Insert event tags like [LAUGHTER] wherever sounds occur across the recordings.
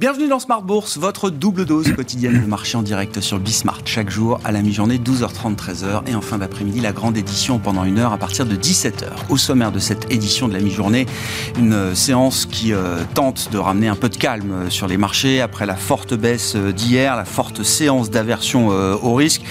Bienvenue dans Smart Bourse, votre double dose quotidienne de marché en direct sur Bismart. Chaque jour à la mi-journée, 12h30, 13h. Et en fin d'après-midi, la grande édition pendant une heure à partir de 17h. Au sommaire de cette édition de la mi-journée, une euh, séance qui euh, tente de ramener un peu de calme euh, sur les marchés après la forte baisse d'hier, la forte séance d'aversion au risque.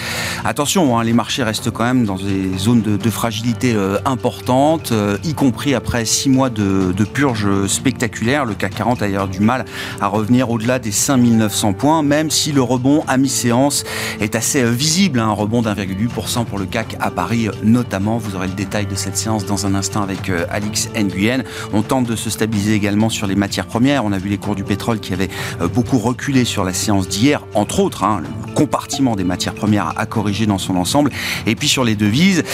Attention, hein, les marchés restent quand même dans des zones de, fragilité importantes, y compris après six mois de, de purge spectaculaire. Le CAC 40 a d'ailleurs du mal à revenir au-delà des 5900 points, même si le rebond à mi-séance est assez euh, visible, hein, un rebond d'1,8% pour le CAC à Paris euh, notamment. Vous aurez le détail de cette séance dans un instant avec euh, Alix Nguyen. On tente de se stabiliser également sur les matières premières. On a vu les cours du pétrole qui avaient beaucoup reculé sur la séance d'hier, entre autres. Hein, compartiment des matières premières a corrigé dans son ensemble. Et puis sur les devises,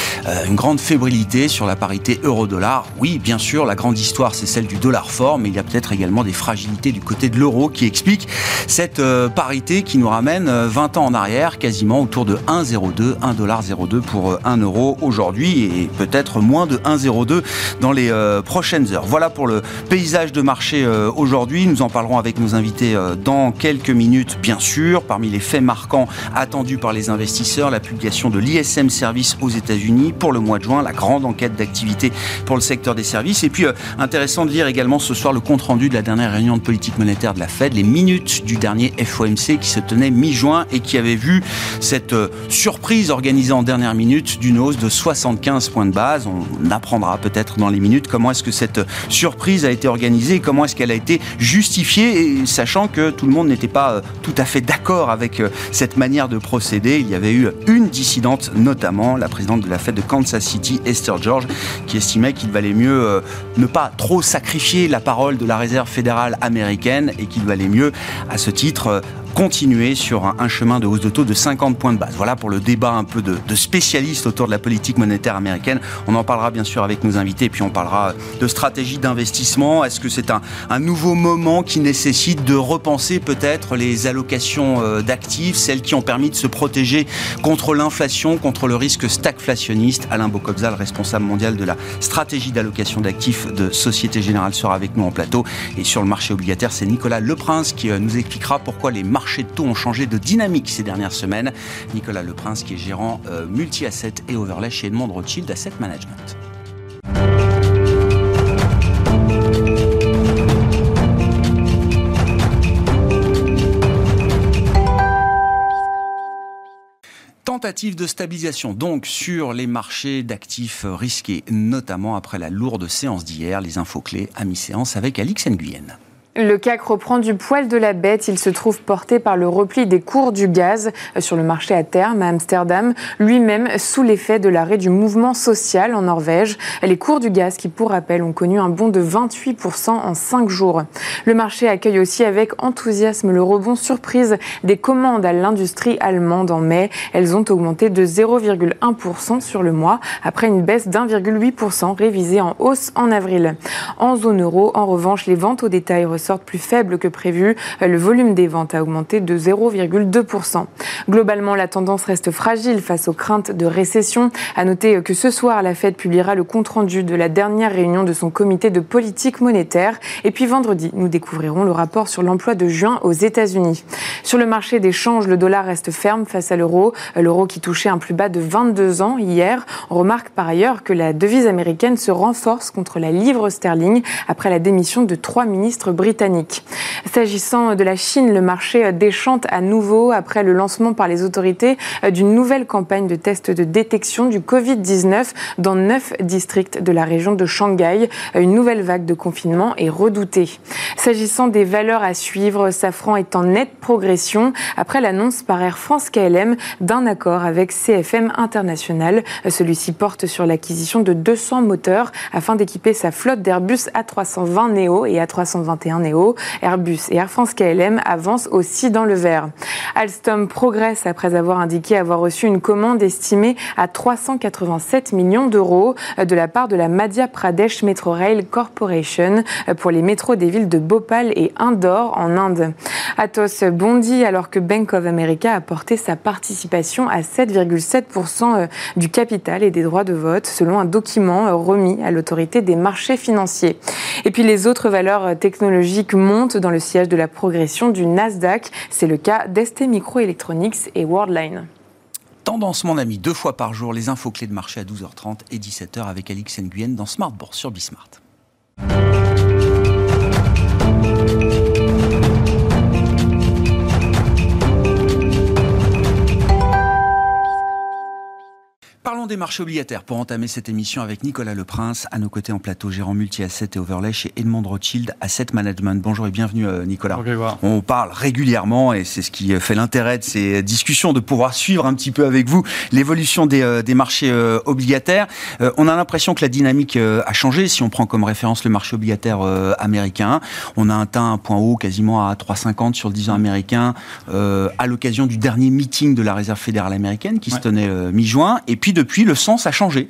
une grande fébrilité sur la parité euro-dollar. Oui, bien sûr, la grande histoire, c'est celle du dollar fort, mais il y a peut-être également des fragilités du côté de l'euro qui explique cette euh, parité qui nous ramène 20 euh, ans en arrière, quasiment autour de 1,02, 1,02 pour 1 euh, euro aujourd'hui et peut-être moins de 1,02 dans les prochaines heures. Voilà pour le paysage de marché aujourd'hui. Nous en parlerons avec nos invités dans quelques minutes, bien sûr. Parmi les faits marquants attendus par les investisseurs, la publication de l'ISM Service aux États-Unis pour le mois de juin, la grande enquête d'activité pour le secteur des services. Et puis, intéressant de lire également ce soir le compte-rendu de la dernière réunion de politique monétaire de la Fed les minutes du dernier FOMC qui se tenait mi-juin et qui avait vu cette euh, surprise organisée en dernière minute d'une hausse de 75 points de base. On apprendra peut-être dans les minutes comment est-ce que cette surprise a été organisée et comment est-ce qu'elle a été justifiée, sachant que tout le monde n'était pas euh, tout à fait d'accord avec euh, cette manière de procéder. Il y avait eu une dissidente, notamment la présidente de la fête de Kansas City, Esther George, qui estimait qu'il valait mieux ne pas trop sacrifier la parole de la réserve fédérale américaine et qu'il valait mieux à ce titre continuer sur un, chemin de hausse de taux de 50 points de base. Voilà pour le débat un peu de, spécialistes autour de la politique monétaire américaine. On en parlera bien sûr avec nos invités, puis on parlera de stratégie d'investissement. Est-ce que c'est un, un, nouveau moment qui nécessite de repenser peut-être les allocations euh, d'actifs, celles qui ont permis de se protéger contre l'inflation, contre le risque stagflationniste? Alain Bocobza, le responsable mondial de la stratégie d'allocation d'actifs de Société Générale, sera avec nous en plateau. Et sur le marché obligataire, c'est Nicolas Leprince qui euh, nous expliquera pourquoi les marchés marchés de taux ont changé de dynamique ces dernières semaines. Nicolas Leprince, qui est gérant euh, multi-asset et overlay chez Edmond Rothschild Asset Management. tentative de stabilisation donc sur les marchés d'actifs risqués, notamment après la lourde séance d'hier. Les infos clés à mi-séance avec Alix Nguyen. Le CAC reprend du poil de la bête. Il se trouve porté par le repli des cours du gaz sur le marché à terme à Amsterdam, lui-même sous l'effet de l'arrêt du mouvement social en Norvège. Les cours du gaz, qui pour rappel ont connu un bond de 28% en 5 jours. Le marché accueille aussi avec enthousiasme le rebond surprise des commandes à l'industrie allemande en mai. Elles ont augmenté de 0,1% sur le mois après une baisse d'1,8% révisée en hausse en avril. En zone euro, en revanche, les ventes au détail sorte plus faible que prévu. Le volume des ventes a augmenté de 0,2%. Globalement, la tendance reste fragile face aux craintes de récession. À noter que ce soir, la Fed publiera le compte-rendu de la dernière réunion de son comité de politique monétaire. Et puis vendredi, nous découvrirons le rapport sur l'emploi de juin aux États-Unis. Sur le marché des changes, le dollar reste ferme face à l'euro. L'euro qui touchait un plus bas de 22 ans hier. On remarque par ailleurs que la devise américaine se renforce contre la livre sterling après la démission de trois ministres britanniques S'agissant de la Chine, le marché déchante à nouveau après le lancement par les autorités d'une nouvelle campagne de tests de détection du Covid-19 dans neuf districts de la région de Shanghai. Une nouvelle vague de confinement est redoutée. S'agissant des valeurs à suivre, Safran est en nette progression après l'annonce par Air France KLM d'un accord avec CFM International. Celui-ci porte sur l'acquisition de 200 moteurs afin d'équiper sa flotte d'Airbus A320 Neo et A321 Airbus et Air France KLM avancent aussi dans le vert. Alstom progresse après avoir indiqué avoir reçu une commande estimée à 387 millions d'euros de la part de la Madhya Pradesh Metro Rail Corporation pour les métros des villes de Bhopal et Indore en Inde. Atos bondit alors que Bank of America a porté sa participation à 7,7% du capital et des droits de vote, selon un document remis à l'autorité des marchés financiers. Et puis les autres valeurs technologiques montent dans le siège de la progression du Nasdaq. C'est le cas d'ST Microelectronics et Worldline. Tendance, mon ami, deux fois par jour, les infos clés de marché à 12h30 et 17h avec Alix Nguyen dans Smart Bourse sur Bismart. Parlons des marchés obligataires pour entamer cette émission avec Nicolas Leprince, à nos côtés en plateau, gérant multi-asset et overlay chez Edmond Rothschild Asset Management. Bonjour et bienvenue euh, Nicolas. On parle régulièrement et c'est ce qui fait l'intérêt de ces discussions, de pouvoir suivre un petit peu avec vous l'évolution des, euh, marchés euh, obligataires. On a l'impression que la dynamique a changé. Si on prend comme référence le marché obligataire américain, on a atteint un point haut quasiment à 3,50 sur le 10 ans américain à l'occasion du dernier meeting de la Réserve fédérale américaine qui se tenait mi-juin. Et puis depuis, le sens a changé.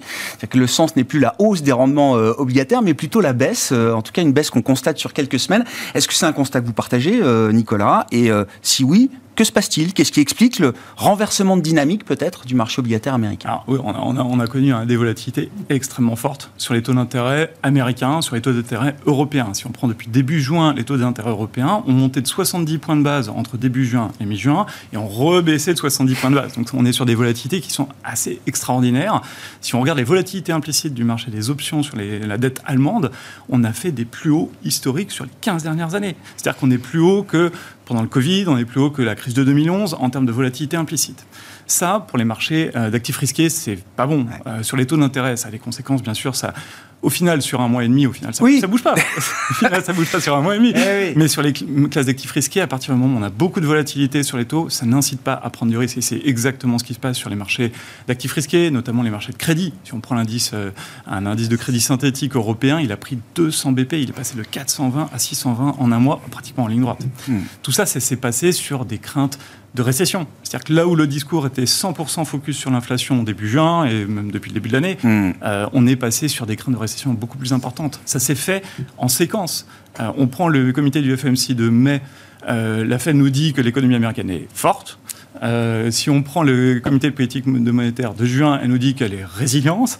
Que le sens n'est plus la hausse des rendements euh, obligataires, mais plutôt la baisse, euh, en tout cas une baisse qu'on constate sur quelques semaines. Est-ce que c'est un constat que vous partagez, euh, Nicolas? Et si oui, que se passe-t-il? Qu'est-ce qui explique le renversement de dynamique peut-être du marché obligataire américain? Oui, on a, connu des volatilités extrêmement fortes sur les taux d'intérêt américains, sur les taux d'intérêt européens. Si on prend depuis début juin, les taux d'intérêt européens ont monté de 70 points de base entre début juin et mi-juin et ont rebaissé de 70 points de base. Donc on est sur des volatilités qui sont assez extraordinaires. Si on regarde les volatilités implicites du marché des options sur la dette allemande, on a fait des plus hauts historiques sur les 15 dernières années. C'est-à-dire qu'on est plus haut que pendant le Covid, on est plus haut que la crise de 2011 en termes de volatilité implicite. Ça, pour les marchés euh, d'actifs risqués, c'est pas bon. Euh, sur les taux d'intérêt, ça a des conséquences, bien sûr. Ça, au final, sur un mois et demi, au final, ça, oui. ça bouge pas. [LAUGHS] au final, ça bouge pas sur un mois et demi. Eh Mais sur les classes d'actifs risqués, à partir du moment où on a beaucoup de volatilité sur les taux, ça n'incite pas à prendre du risque. Et c'est exactement ce qui se passe sur les marchés d'actifs risqués, notamment les marchés de crédit. Si on prend l'indice, euh, un indice de crédit synthétique européen, il a pris 200 BP, il est passé de 420 à 620 en un mois, pratiquement en ligne droite. Hmm. Tout ça, ça s'est passé sur des craintes de récession. C'est-à-dire que là où le discours était 100% focus sur l'inflation début juin et même depuis le début de l'année, hmm. euh, on est passé sur des craintes de récession beaucoup plus importantes. Ça s'est fait en séquence. Euh, on prend le comité du FMC de mai. Euh, la Fed nous dit que l'économie américaine est forte. Euh, si on prend le comité de politique de monétaire de juin, elle nous dit qu'elle est résiliente.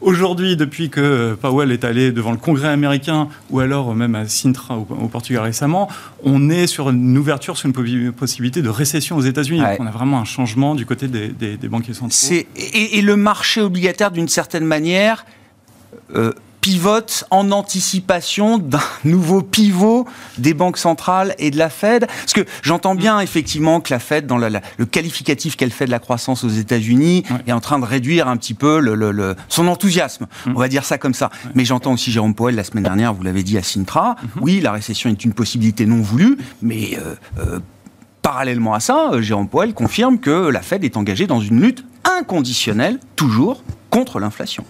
Aujourd'hui, depuis que Powell est allé devant le Congrès américain ou alors même à Sintra au, Portugal récemment, on est sur une ouverture sur une possibilité de récession aux États-Unis. On a vraiment un changement du côté des, banquiers centraux. Et, et, le marché obligataire, d'une certaine manière, euh, pivote en anticipation d'un [LAUGHS] nouveau pivot des banques centrales et de la Fed Parce que j'entends bien effectivement que la Fed, dans le qualificatif qu'elle fait de la croissance aux États-Unis, est en train de réduire un petit peu le, son enthousiasme. Mm. On va dire ça comme ça. Mais j'entends aussi Jérôme Powell la semaine dernière, vous l'avez dit à Sintra, mm-hmm. oui, la récession est une possibilité non voulue, mais euh, euh, parallèlement à ça, euh, Jérôme Powell confirme que la Fed est engagée dans une lutte inconditionnelle, toujours, contre l'inflation.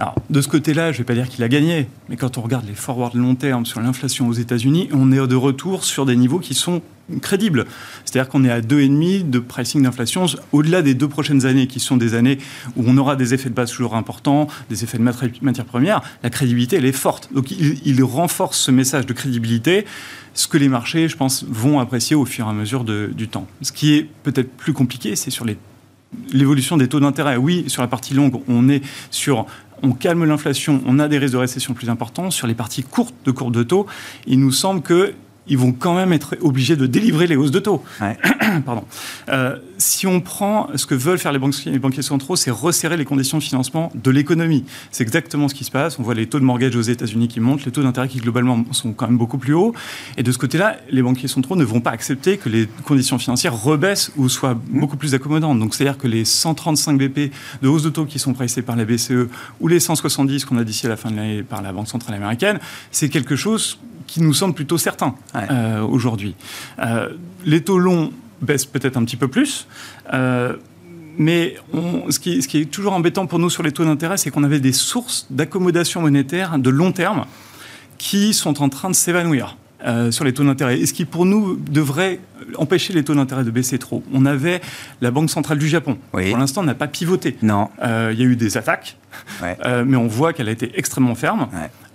Alors, de ce côté-là, je ne vais pas dire qu'il a gagné, mais quand on regarde les forwards long terme sur l'inflation aux États-Unis, on est de retour sur des niveaux qui sont crédibles. C'est-à-dire qu'on est à 2,5 de pricing d'inflation au-delà des deux prochaines années, qui sont des années où on aura des effets de base toujours importants, des effets de matières premières. La crédibilité, elle est forte. Donc, il, renforce ce message de crédibilité ce que les marchés, je pense, vont apprécier au fur et à mesure du temps. Ce qui est peut-être plus compliqué, c'est sur l'évolution des taux d'intérêt. Oui, sur la partie longue, on est sur on calme l'inflation, on a des risques de récession plus importants. Sur les parties courtes de courbe de taux, il nous semble que ils vont quand même être obligés de délivrer les hausses de taux. [CLEARS THROAT] Pardon. Euh, si on prend ce que veulent faire les, banquiers centraux, c'est resserrer les conditions de financement de l'économie. C'est exactement ce qui se passe. On voit les taux de mortgage aux États-Unis qui montent, les taux d'intérêt qui globalement sont quand même beaucoup plus hauts. Et de ce côté-là, les banquiers centraux ne vont pas accepter que les conditions financières rebaissent ou soient beaucoup plus accommodantes. Donc c'est-à-dire que les 135 BP de hausse de taux qui sont pressés par la BCE ou les 170 qu'on a d'ici à la fin de l'année par la Banque centrale américaine, c'est quelque chose qui nous semble plutôt certain euh, aujourd'hui. Euh, les taux longs baissent peut-être un petit peu plus. Euh, mais ce, qui, ce, qui, est toujours embêtant pour nous sur les taux d'intérêt, c'est qu'on avait des sources d'accommodation monétaire de long terme qui sont en train de s'évanouir. sur les taux d'intérêt. Et ce qui, pour nous, devrait empêcher les taux d'intérêt de baisser trop. On avait la Banque centrale du Japon. Pour l'instant, n'a pas pivoté. Non. Il y a eu des attaques, mais on voit qu'elle a été extrêmement ferme.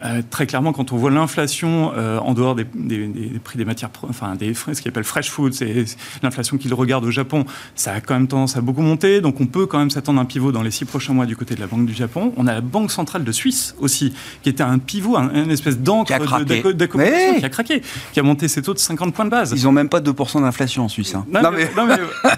Euh, très clairement, quand on voit l'inflation euh, en dehors des, prix des matières, enfin des ce qu'ils appellent fresh food, c'est l'inflation qu'ils regardent au Japon, ça a quand même tendance à beaucoup monter. Donc on peut quand même s'attendre à un pivot dans les six prochains mois du côté de la Banque du Japon. On a la Banque centrale de Suisse aussi, qui était un pivot, une espèce d'encre d'accommodation qui a craqué, qui a monté ses taux de 50 points de base. Ils n'ont même pas 2% d'inflation en Suisse. Hein. Non, mais,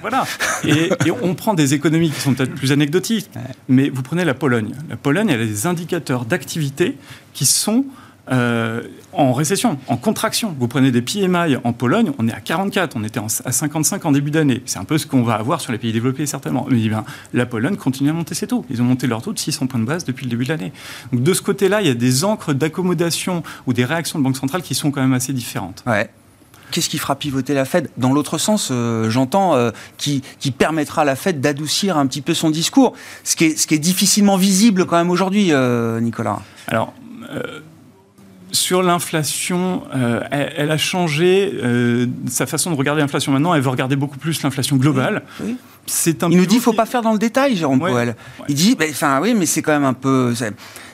voilà. Et, on prend des économies qui sont peut-être plus anecdotiques, mais vous prenez la Pologne. La Pologne, elle a des indicateurs d'activité qui sont euh, en récession, en contraction. Vous prenez des PMI en Pologne, on est à 44, on était à 55 en début d'année. C'est un peu ce qu'on va avoir sur les pays développés, certainement. Mais bien, la Pologne continue à monter ses taux. Ils ont monté leur taux de 600 points de base depuis le début de l'année. Donc de ce côté-là, il y a des encres d'accommodation ou des réactions de banque centrale qui sont quand même assez différentes. Ouais qu'est-ce qui fera pivoter la Fed? Dans l'autre sens, euh, j'entends, euh, qui, permettra à la Fed d'adoucir un petit peu son discours, ce qui est, ce qui est difficilement visible quand même aujourd'hui, Nicolas. Alors, sur l'inflation, euh, elle, a changé euh, sa façon de regarder l'inflation. Maintenant, elle veut regarder beaucoup plus l'inflation globale. C'est un il nous dit qu'il ne faut pas faire dans le détail, Jérôme Powell. Il dit, enfin oui, mais c'est quand même un peu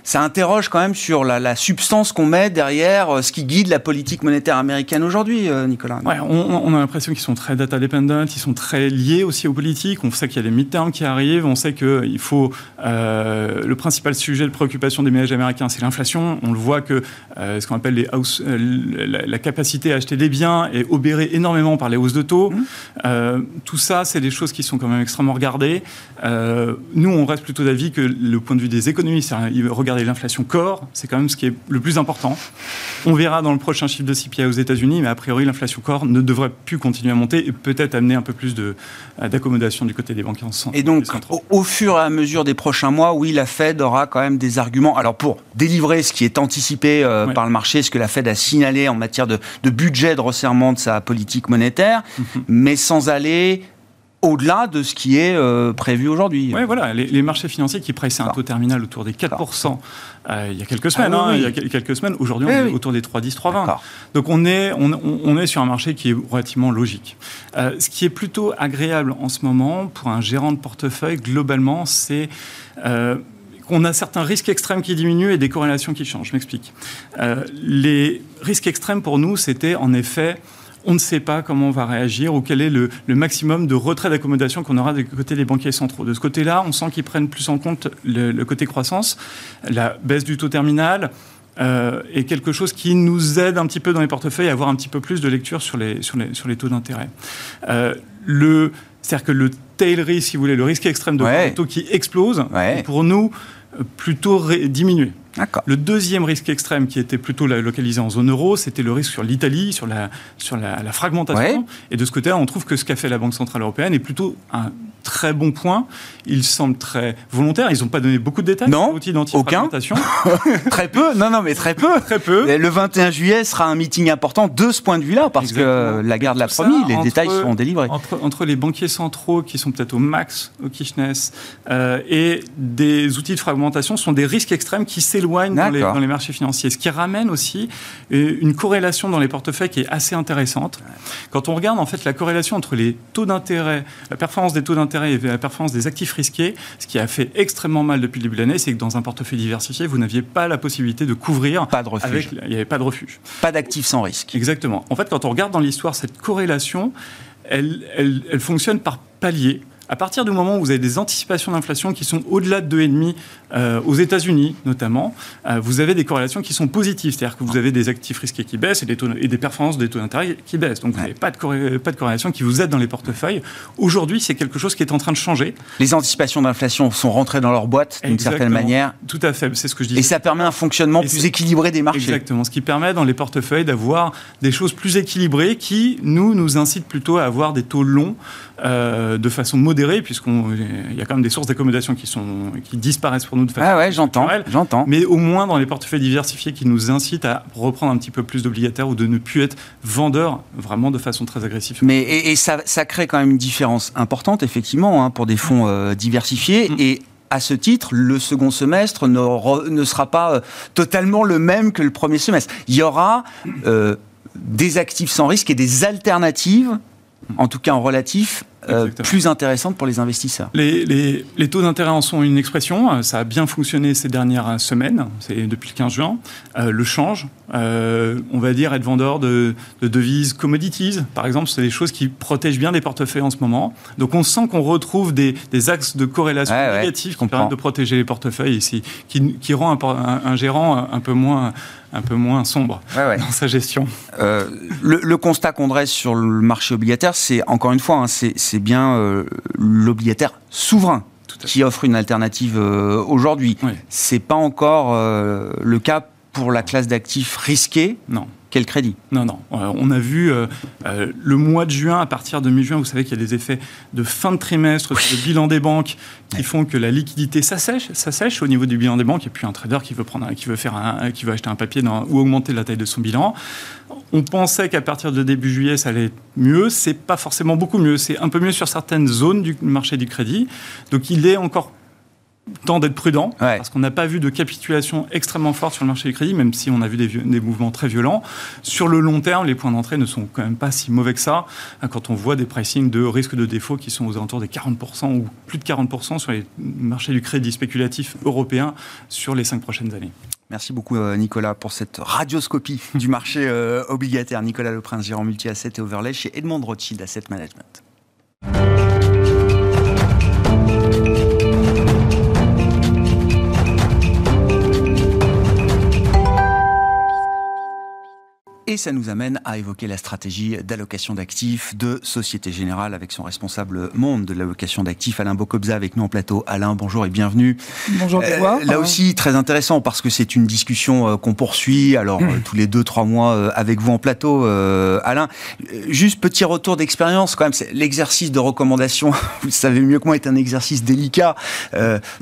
ça interroge quand même sur la, substance qu'on met derrière euh, ce qui guide la politique monétaire américaine aujourd'hui, euh, Nicolas. Ouais, on, a l'impression qu'ils sont très data dependent, ils sont très liés aussi aux politiques. On sait qu'il y a des midterms qui arrivent, on sait que il faut euh, le principal sujet de préoccupation des ménages américains, c'est l'inflation. On le voit que ce qu'on appelle les house, la, capacité à acheter des biens est obérée énormément par les hausses de taux. Mmh. tout ça, c'est des choses qui sont quand même extrêmement regardées. nous, on reste plutôt d'avis que le point de vue des économistes, regarder l'inflation corps, c'est quand même ce qui est le plus important. On verra dans le prochain chiffre de CPI aux États-Unis, mais a priori, l'inflation corps ne devrait plus continuer à monter et peut-être amener un peu plus euh, d'accommodation du côté des banques centrales. Et donc, au, fur et à mesure des prochains mois, oui, la Fed aura quand même des arguments. Alors, pour délivrer ce qui est anticipé euh, par le marché, ce que la Fed a signalé en matière de, budget de resserrement de sa politique monétaire, mhm. mais sans aller au-delà de ce qui est euh, prévu aujourd'hui. Oui, voilà, les, marchés financiers qui pressaient un taux terminal autour des 4% euh, il y a quelques semaines. Ah hein, il y a quelques semaines. Aujourd'hui, on est autour des 3,10, 3,20. Donc on est, on, est sur un marché qui est relativement logique. Euh, ce qui est plutôt agréable en ce moment pour un gérant de portefeuille, globalement, c'est qu'on a certains risques extrêmes qui diminuent et des corrélations qui changent. Je m'explique. les risques extrêmes pour nous, c'était en effet on ne sait pas comment on va réagir ou quel est le, maximum de retrait d'accommodation qu'on aura du côté des banquiers centraux. De ce côté-là, on sent qu'ils prennent plus en compte le, côté croissance, la baisse du taux terminal, euh, est quelque chose qui nous aide un petit peu dans les portefeuilles à avoir un petit peu plus de lecture sur les, sur les, sur les taux d'intérêt. Euh, le, c'est-à-dire que le tail risk, si vous voulez, le risque extrême de taux qui explose, pour nous, plutôt diminuer. Le deuxième risque extrême qui était plutôt localisé en zone euro, c'était le risque sur l'Italie, sur la, sur la, fragmentation. Et de ce côté-là, on trouve que ce qu'a fait la Banque Centrale Européenne est plutôt un très bon point. Il semble très volontaire. Ils n'ont pas donné beaucoup de détails. Non, aucun. [LAUGHS] très peu. Non, non, mais très peu. Très peu. le 21 juillet sera un meeting important de ce point de vue-là, parce que la garde l'a promis. Les détails seront délivrés. Entre, les banquiers centraux qui sont peut-être au max au Kirchnes euh, et des outils de fragmentation sont des risques extrêmes qui s'éloignent dans les, dans les, marchés financiers. Ce qui ramène aussi euh, une corrélation dans les portefeuilles qui est assez intéressante. Quand on regarde en fait la corrélation entre les taux d'intérêt, la performance des taux d'intérêt et la performance des actifs risqués, ce qui a fait extrêmement mal depuis le début de l'année, c'est que dans un portefeuille diversifié, vous n'aviez pas la possibilité de couvrir. Pas de refuge. il n'y avait pas de refuge. Pas d'actifs sans risque. Exactement. En fait, quand on regarde dans l'histoire cette corrélation, elle, elle, elle fonctionne par palier. À partir du moment où vous avez des anticipations d'inflation qui sont au-delà de 2,5 euh, aux États-Unis notamment, euh, vous avez des corrélations qui sont positives, c'est-à-dire que vous avez des actifs risqués qui baissent et des, taux, et des performances des taux d'intérêt qui baissent. Donc vous n'avez pas, de pas de corrélation qui vous aide dans les portefeuilles. Aujourd'hui, c'est quelque chose qui est en train de changer. Les anticipations d'inflation sont rentrées dans leur boîte d'une certaine manière. Tout à fait, c'est ce que je dis. Et ça permet un fonctionnement plus équilibré des marchés. Exactement, ce qui permet dans les portefeuilles d'avoir des choses plus équilibrées qui, nous, nous incitent plutôt à avoir des taux longs euh, de façon modérée, puisqu'il y a quand même des sources d'accommodation qui, sont, qui disparaissent pour nous de façon ah ouais, j'entends, j'entends. Mais au moins dans les portefeuilles diversifiés qui nous incitent à reprendre un petit peu plus d'obligataires ou de ne plus être vendeurs vraiment de façon très agressive. Mais et, ça, ça, crée quand même une différence importante, effectivement, hein, pour des fonds euh, diversifiés. Mm. Et à ce titre, le second semestre ne, ne sera pas euh, totalement le même que le premier semestre. Il y aura des actifs sans risque et des alternatives en tout cas en relatif, plus intéressantes pour les investisseurs. Les, les, les taux d'intérêt en sont une expression. Ça a bien fonctionné ces dernières semaines, c'est depuis le 15 juin. le change, on va dire être vendeur de, de devises commodities, par exemple, c'est des choses qui protègent bien des portefeuilles en ce moment. Donc on sent qu'on retrouve des, des, axes de corrélation négatifs qui permettent de protéger les portefeuilles ici, qui, qui rend un, un, gérant un peu moins un peu moins sombre dans sa gestion. Euh, le, constat qu'on dresse sur le marché obligataire, c'est encore une fois, hein, c'est bien euh, l'obligataire souverain qui offre une alternative euh, aujourd'hui. C'est pas encore le cas pour la classe d'actifs risqués. Non quel crédit? Non, non. Euh, on a vu euh, euh, le mois de juin, à partir de mi-juin, vous savez qu'il y a des effets de fin de trimestre sur le bilan des banques qui font que la liquidité s'assèche, s'assèche au niveau du bilan des banques. Et puis un trader qui veut, prendre qui veut, faire un, qui veut acheter un papier ou augmenter la taille de son bilan. On pensait qu'à partir de début juillet, ça allait mieux. C'est pas forcément beaucoup mieux. C'est un peu mieux sur certaines zones du marché du crédit. Donc il est encore temps d'être prudent, parce qu'on n'a pas vu de capitulation extrêmement forte sur le marché du crédit, même si on a vu des, mouvements très violents. Sur le long terme, les points d'entrée ne sont quand même pas si mauvais que ça, hein, quand on voit des pricing de risque de défaut qui sont aux alentours des 40% ou plus de 40% sur les marchés du crédit spéculatif européen sur les cinq prochaines années. Merci beaucoup euh, Nicolas pour cette radioscopie du marché euh, obligataire. Nicolas Leprince, gérant multi-asset et overlay chez Edmond Rothschild Asset Management. Et ça nous amène à évoquer la stratégie d'allocation d'actifs de Société Générale avec son responsable monde de l'allocation d'actifs, Alain Bocobza, avec nous en plateau. Alain, bonjour et bienvenue. Bonjour, euh, Là aussi, très intéressant parce que c'est une discussion euh, qu'on poursuit, alors euh, tous les deux, trois mois euh, avec vous en plateau, Alain. Juste petit retour d'expérience quand même, l'exercice de recommandation, [LAUGHS] vous savez mieux que moi, est un exercice délicat.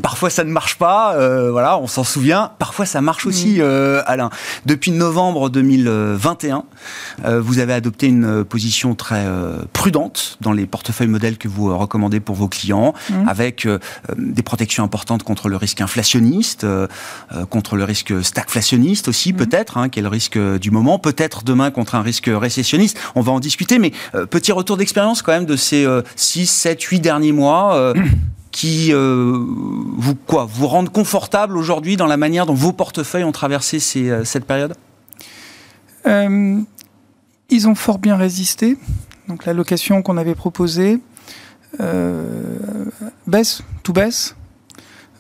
parfois ça ne marche pas, voilà, on s'en souvient. Parfois ça marche aussi, mm. Alain. Depuis novembre 2020, euh, vous avez adopté une euh, position très euh, prudente dans les portefeuilles modèles que vous recommandez pour vos clients, mmh. avec des protections importantes contre le risque inflationniste, contre le risque stagflationniste aussi mmh. peut-être, hein, qui est le risque du moment, peut-être demain contre un risque récessionniste. On va en discuter, mais petit retour d'expérience quand même de ces 6, 7, 8 derniers mois. Mmh. qui vous quoi vous rendent confortable aujourd'hui dans la manière dont vos portefeuilles ont traversé cette période? Euh, ils ont fort bien résisté. Donc la location qu'on avait proposée euh, baisse, tout baisse.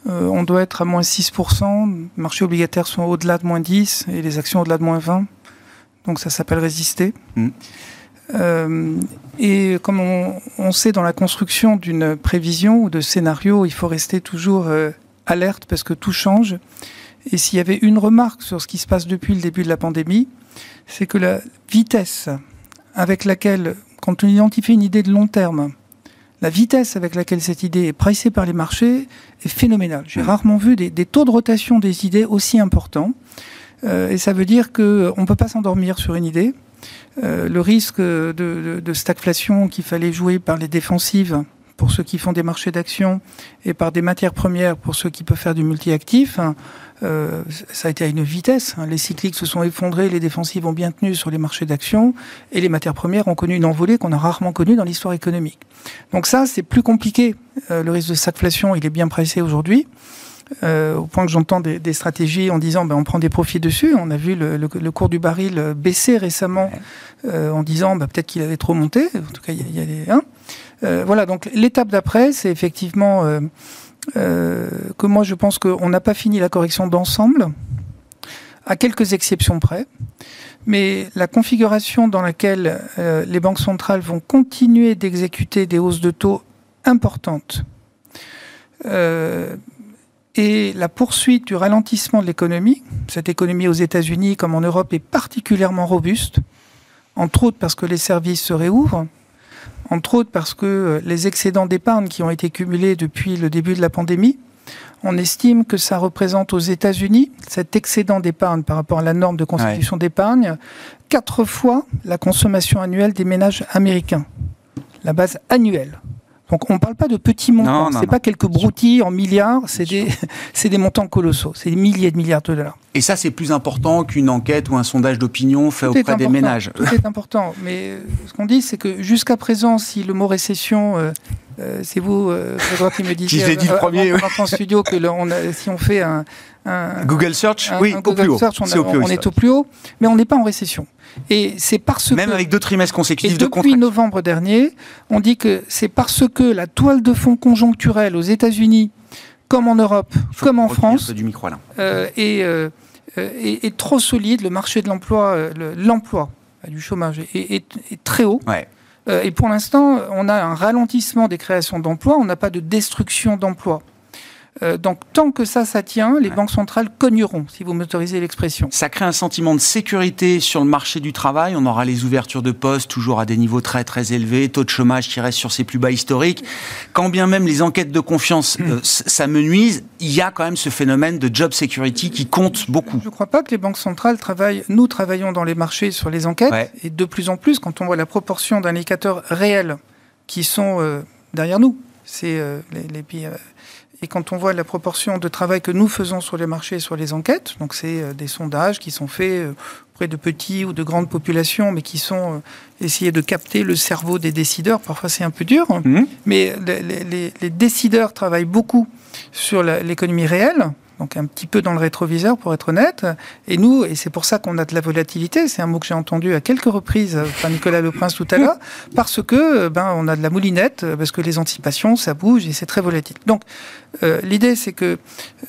Euh, on doit être à moins 6%. Les marchés obligataires sont au-delà de moins 10 et les actions au-delà de moins 20. Donc ça s'appelle résister. Mm. et comme on, sait dans la construction d'une prévision ou de scénario, il faut rester toujours alerte parce que tout change. Et s'il y avait une remarque sur ce qui se passe depuis le début de la pandémie, c'est que la vitesse avec laquelle, quand on identifie une idée de long terme, la vitesse avec laquelle cette idée est pressée par les marchés est phénoménale. J'ai rarement vu des, taux de rotation des idées aussi importants. Euh, et ça veut dire qu'on ne peut pas s'endormir sur une idée. Euh, le risque de, de stagflation qu'il fallait jouer par les défensives pour ceux qui font des marchés d'actions et par des matières premières pour ceux qui peuvent faire du multi-actif, hein, euh, ça a été à une vitesse. Hein. Les cycliques se sont effondrés, les défensives ont bien tenu sur les marchés d'actions et les matières premières ont connu une envolée qu'on a rarement connue dans l'histoire économique. Donc ça, c'est plus compliqué. Euh, le risque de stagflation, il est bien pressé aujourd'hui. Euh, au point que j'entends des, des, stratégies en disant ben, on prend des profits dessus. On a vu le, le, le cours du baril baisser récemment euh, en disant ben, peut-être qu'il avait trop monté. En tout cas, il y, a, des. Hein. Euh, voilà, donc l'étape d'après, c'est effectivement euh, que moi je pense qu'on n'a pas fini la correction d'ensemble, à quelques exceptions près. Mais la configuration dans laquelle euh, les banques centrales vont continuer d'exécuter des hausses de taux importantes euh, et la poursuite du ralentissement de l'économie, cette économie aux États-Unis comme en Europe est particulièrement robuste, entre autres parce que les services se réouvrent, entre autres parce que euh, les excédents d'épargne qui ont été cumulés depuis le début de la pandémie, on estime que ça représente aux États-Unis, cet excédent d'épargne par rapport à la norme de constitution d'épargne, quatre fois la consommation annuelle des ménages américains. La base annuelle. Donc on ne parle pas de petits montants, c'est pas quelques broutilles en milliards, c'est des, [LAUGHS] des montants colossaux, c'est des milliers de milliards de dollars. Et ça, c'est plus important qu'une enquête ou un sondage d'opinion fait auprès des ménages. Tout est important, mais euh, ce qu'on dit, c'est que jusqu'à présent, si le mot récession euh, euh, c'est vous, euh, qui me [LAUGHS] disiez qui dit le premier, en, en, studio que on si on fait un, Google Search, oui, au plus haut. Search, on, on est au plus haut, mais on n'est pas en récession. Et c'est parce même avec deux trimestres consécutifs de Depuis novembre dernier, on dit que c'est parce que la toile de fond conjoncturelle aux États-Unis, comme en Europe, comme en France, du micro, euh, est, euh, est, trop solide. Le marché de l'emploi, euh, l'emploi du chômage est, est très haut. Ouais. Euh, et pour l'instant, on a un ralentissement des créations d'emplois, on n'a pas de destruction d'emplois. Euh, donc tant que ça, ça tient, les banques centrales cogneront, si vous m'autorisez l'expression. Ça crée un sentiment de sécurité sur le marché du travail. On aura les ouvertures de postes toujours à des niveaux très très élevés, taux de chômage qui reste sur ses plus bas historiques. Quand bien même les enquêtes de confiance euh, ça me nuise, il y a quand même ce phénomène de job security qui compte beaucoup. Je ne crois pas que les banques centrales travaillent. Nous travaillons dans les marchés sur les enquêtes et de plus en plus, quand on voit la proportion d'indicateurs réels qui sont euh, derrière nous, c'est les, les pays et quand on voit la proportion de travail que nous faisons sur les marchés et sur les enquêtes, donc c'est euh, des sondages qui sont faits euh, auprès de petits ou de grandes populations, mais qui sont euh, essayés de capter le cerveau des décideurs. Parfois c'est un peu dur, mmh. mais les, les, décideurs travaillent beaucoup sur l'économie réelle, donc un petit peu dans le rétroviseur pour être honnête. Et nous, et c'est pour ça qu'on a de la volatilité, c'est un mot que j'ai entendu à quelques reprises euh, par Nicolas Leprince tout à l'heure, [LAUGHS] parce que euh, ben on a de la moulinette, euh, parce que les anticipations, ça bouge et c'est très volatile. Donc l'idée, c'est que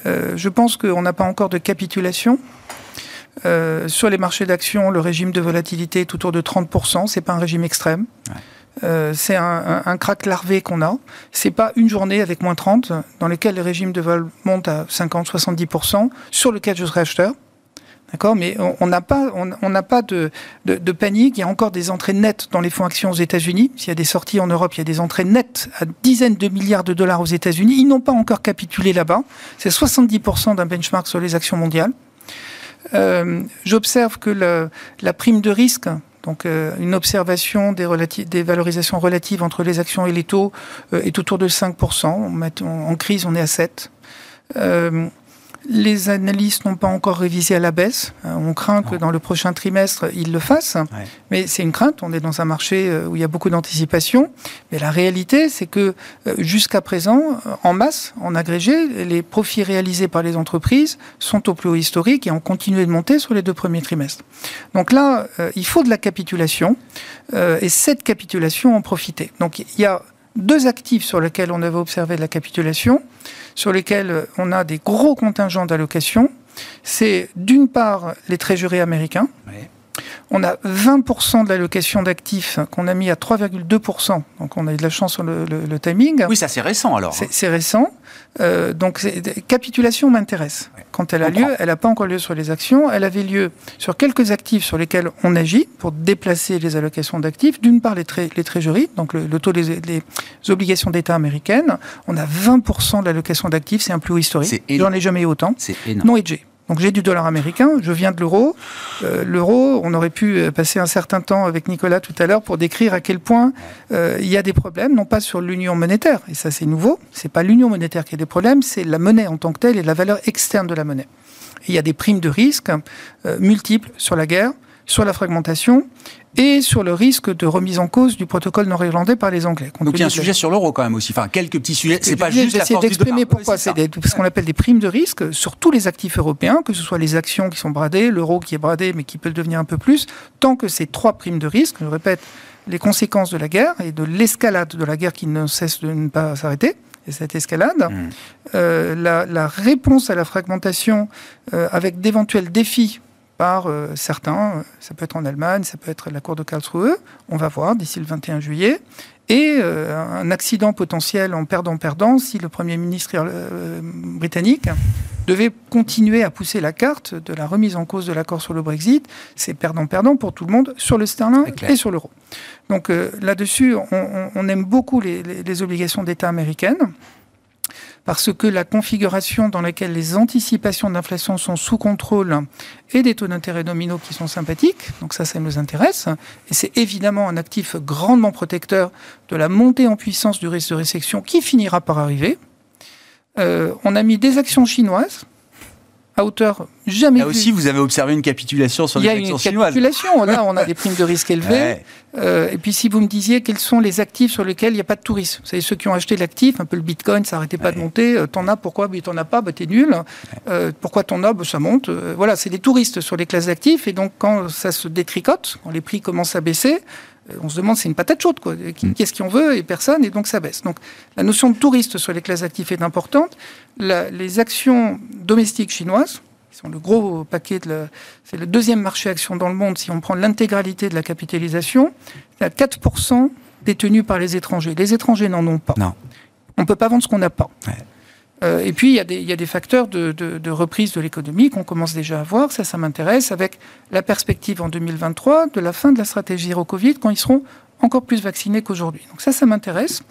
je pense qu'on n'a pas encore de capitulation. sur les marchés d'actions, le régime de volatilité est autour de 30%, c'est pas un régime extrême. Euh, c'est un, un, crack larvé qu'on a. C'est pas une journée avec moins 30 dans lequel le régime de vol monte à 50-70%, sur lequel je serai acheteur. D'accord? Mais on n'a pas, on, n'a pas de, panique. Il y a encore des entrées nettes dans les fonds actions aux États-Unis. S'il y a des sorties en Europe, il y a des entrées nettes à dizaines de milliards de dollars aux États-Unis. Ils n'ont pas encore capitulé là-bas. C'est 70% d'un benchmark sur les actions mondiales. Euh, J'observe que la prime de risque donc euh, une observation des, des, valorisations relatives entre les actions et les taux euh, est autour de 5%. en crise, on est à 7%. Les analystes n'ont pas encore révisé à la baisse. Euh, on craint que dans le prochain trimestre, ils le fassent. Mais c'est une crainte. On est dans un marché euh, où il y a beaucoup d'anticipation. Mais la réalité, c'est que euh, jusqu'à présent, en masse, en agrégé, les profits réalisés par les entreprises sont au plus haut historique et ont continué de monter sur les deux premiers trimestres. Donc là, il faut de la capitulation. Et cette capitulation en profiter. Donc il y a deux actifs sur lesquels on avait observé de la capitulation, sur lesquels on a des gros contingents d'allocation. C'est d'une part les trésoreries américains. On a 20% de l'allocation d'actifs qu'on a mis à 3,2%. Donc on a eu de la chance sur le, timing. Oui, ça c'est récent alors. C'est récent. Euh, donc capitulation m'intéresse. Quand elle a lieu, elle n'a pas encore lieu sur les actions. Elle avait lieu sur quelques actifs sur lesquels on agit pour déplacer les allocations d'actifs. D'une part les, les trésoreries, donc le, taux des, obligations d'État américaines. On a 20% de l'allocation d'actifs, c'est un plus haut historique. J'en ai jamais eu autant. C'est énorme. Non hedgé. Donc j'ai du dollar américain, je viens de l'euro. Euh, l'euro, on aurait pu euh, passer un certain temps avec Nicolas tout à l'heure pour décrire à quel point euh, il y a des problèmes, non pas sur l'union monétaire, et ça c'est nouveau, c'est pas l'union monétaire qui a des problèmes, c'est la monnaie en tant que telle et la valeur externe de la monnaie. il y a des primes de risque multiples sur la guerre, sur la fragmentation et sur le risque de remise en cause du protocole nord-irlandais par les Anglais. Donc il y a un sujet sur l'euro quand même aussi, enfin quelques petits sujets, c'est pas juste la force d'exprimer pourquoi, c'est ce qu'on appelle des primes de risque sur tous les actifs européens, que ce soit les actions qui sont bradées, l'euro qui est bradé mais qui peut le devenir un peu plus, tant que ces trois primes de risque, je répète, les conséquences de la guerre et de l'escalade de la guerre qui ne cesse de ne pas s'arrêter, et cette escalade, mmh. euh, la, réponse à la fragmentation euh, avec d'éventuels défis par euh, certains. Ça peut être en Allemagne, ça peut être la cour de Karlsruhe. On va voir d'ici le 21 juillet. Et euh, un accident potentiel en perdant-perdant si le Premier ministre euh, britannique devait continuer à pousser la carte de la remise en cause de l'accord sur le Brexit. C'est perdant-perdant pour tout le monde sur le sterling et sur l'euro. Donc là-dessus, on, aime beaucoup les, les obligations d'État américaines parce que la configuration dans laquelle les anticipations d'inflation sont sous contrôle et des taux d'intérêt nominaux qui sont sympathiques, donc ça, ça nous intéresse, et c'est évidemment un actif grandement protecteur de la montée en puissance du risque de récession qui finira par arriver. Euh, on a mis des actions chinoises, à hauteur jamais Là aussi, vous avez observé une capitulation sur les actions chinoises. Il y a une capitulation. Là, on a des primes de risque élevées. Euh, et puis, si vous me disiez quels sont les actifs sur lesquels il n'y a pas de tourisme, vous savez, ceux qui ont acheté l'actif, un peu le bitcoin, ça n'arrêtait pas de monter. Euh, t'en as, pourquoi? Tu T'en as pas, bah, t'es nul. Euh, pourquoi t'en as? Bah, Ça monte. voilà, c'est des touristes sur les classes d'actifs. Et donc, quand ça se détricote, quand les prix commencent à baisser, on se demande, c'est une patate chaude, quoi. Mm. Qu'est-ce qu'on veut Et personne, et donc ça baisse. Donc, la notion de touriste sur les classes d'actifs est importante. les actions domestiques chinoises, sont le gros paquet de c'est le deuxième marché action dans le monde si on prend l'intégralité de la capitalisation, y a 4% détenus par les étrangers. Les étrangers n'en ont pas. Non. On ne peut pas vendre ce qu'on n'a pas. Euh, et puis, il y, a des, il y a des facteurs de, de reprise de l'économie qu'on commence déjà à voir. Ça, ça m'intéresse, avec la perspective en 2023 de la fin de la stratégie Covid, quand ils seront encore plus vaccinés qu'aujourd'hui. Donc ça, ça m'intéresse.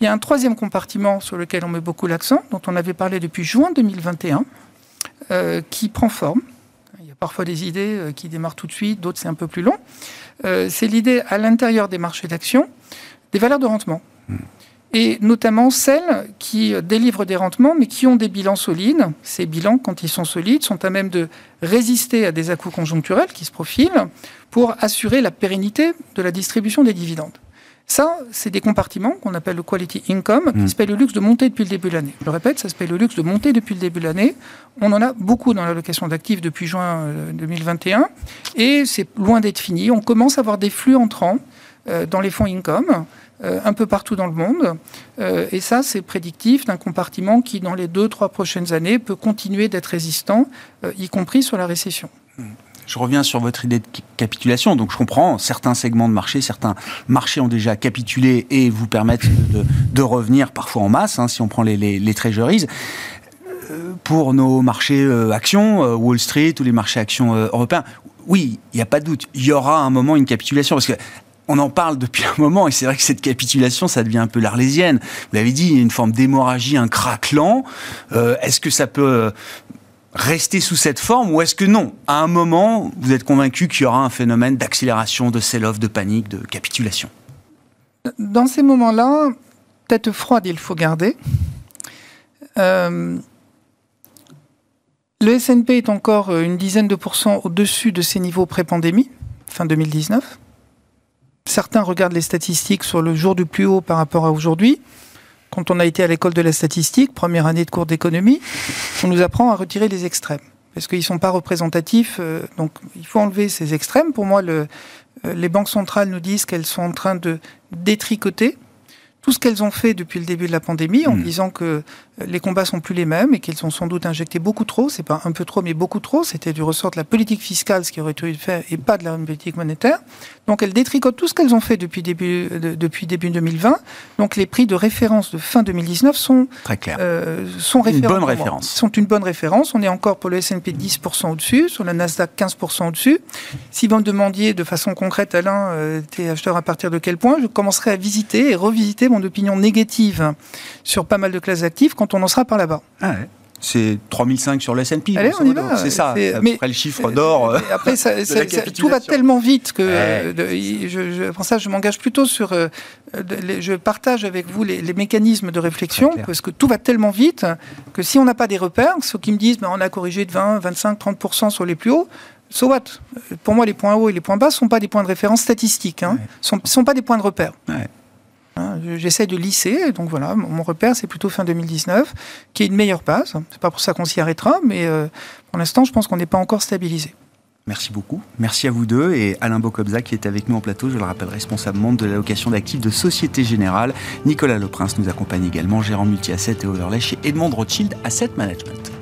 Il y a un troisième compartiment sur lequel on met beaucoup l'accent, dont on avait parlé depuis juin 2021, euh, qui prend forme. Il y a parfois des idées euh, qui démarrent tout de suite, d'autres c'est un peu plus long. Euh, c'est l'idée à l'intérieur des marchés d'action des valeurs de rendement. Hmm. Et notamment celles qui délivrent des rendements, mais qui ont des bilans solides. Ces bilans, quand ils sont solides, sont à même de résister à des à conjoncturels qui se profilent pour assurer la pérennité de la distribution des dividendes. Ça, c'est des compartiments qu'on appelle le quality income, qui hmm. se paye le luxe de monter depuis le début de l'année. Je le répète, ça se paye le luxe de monter depuis le début de l'année. On en a beaucoup dans l'allocation d'actifs depuis juin 2021, euh, et c'est loin d'être fini. On commence à avoir des flux entrants euh, dans les fonds income, euh, un peu partout dans le monde. et ça, c'est prédictif d'un compartiment qui, dans les deux, trois prochaines années, peut continuer d'être résistant, y compris sur la récession. Je reviens sur votre idée de capitulation. Donc je comprends, certains segments de marché, certains marchés ont déjà capitulé et vous permettent de, revenir parfois en masse, hein, si on prend les, les, treasuries euh, pour nos marchés euh, actions, euh, Wall Street ou les marchés actions européens, oui, il n'y a pas de doute, il y aura un moment une capitulation parce que on en parle depuis un moment et c'est vrai que cette capitulation, ça devient un peu l'arlésienne. Vous l'avez dit, il y a une forme d'hémorragie, un craquelant. Est-ce que ça peut rester sous cette forme ou est-ce que non? À un moment, vous êtes convaincu qu'il y aura un phénomène d'accélération, de sell-off, de panique, de capitulation? Dans ces moments-là, tête froide, il faut garder. Euh, le S&P est encore une dizaine de pourcents au-dessus de ses niveaux pré-pandémie, fin 2019. Certains regardent les statistiques sur le jour du plus haut par rapport à aujourd'hui quand on a été à l'école de la statistique, première année de cours d'économie, on nous apprend à retirer les extrêmes. Parce qu'ils ne sont pas représentatifs. Euh, donc, il faut enlever ces extrêmes. Pour moi, le, euh, les banques centrales nous disent qu'elles sont en train de détricoter tout ce qu'elles ont fait depuis le début de la pandémie en hmm. disant que les combats sont plus les mêmes et qu'elles ont sans doute injecté beaucoup trop, c'est pas un peu trop mais beaucoup trop, c'était du ressort de la politique fiscale ce qui aurait été fait et pas de la politique monétaire. Donc elles détricotent tout ce qu'elles ont fait depuis début depuis début 2020. Donc les prix de référence de fin 2019 sont très clairs. Euh, sont une bonne référence. Sont une bonne référence. On est encore pour le S&P 10% au-dessus, sur la Nasdaq 15% au-dessus. Si vous me demandiez de façon concrète Alain, euh, t'es acheteur à partir de quel point, je commencerai à visiter et revisiter mon opinion négative sur pas mal de classes actives quand on en sera par là-bas. Ah c'est 3005 sur le S&P. C'est ça, mais, après le chiffre d'or. Euh, après, tout va tellement vite que euh, je, pour ça, je m'engage plutôt sur. Euh, je partage avec vous les, mécanismes de réflexion parce que tout va tellement vite que si on n'a pas des repères, ceux qui me disent, mais on a corrigé de 20, 25, 30% sur les plus hauts. So what? Pour moi, les points hauts et les points bas ne sont pas des points de référence statistiques. Hein. ne sont, pas des points de repère. Hein, j'essaie de lisser, donc voilà, mon repère c'est plutôt fin 2019, qui est une meilleure base. C'est pas pour ça qu'on s'y arrêtera, mais euh, pour l'instant, je pense qu'on n'est pas encore stabilisé. Merci beaucoup. Merci à vous deux et Alain Bocobza qui est avec nous en plateau, je le rappelle, responsable de l'allocation d'actifs de Société Générale. Nicolas Leprince nous accompagne également, gérant multi-asset et overlay chez Edmond Rothschild Asset Management.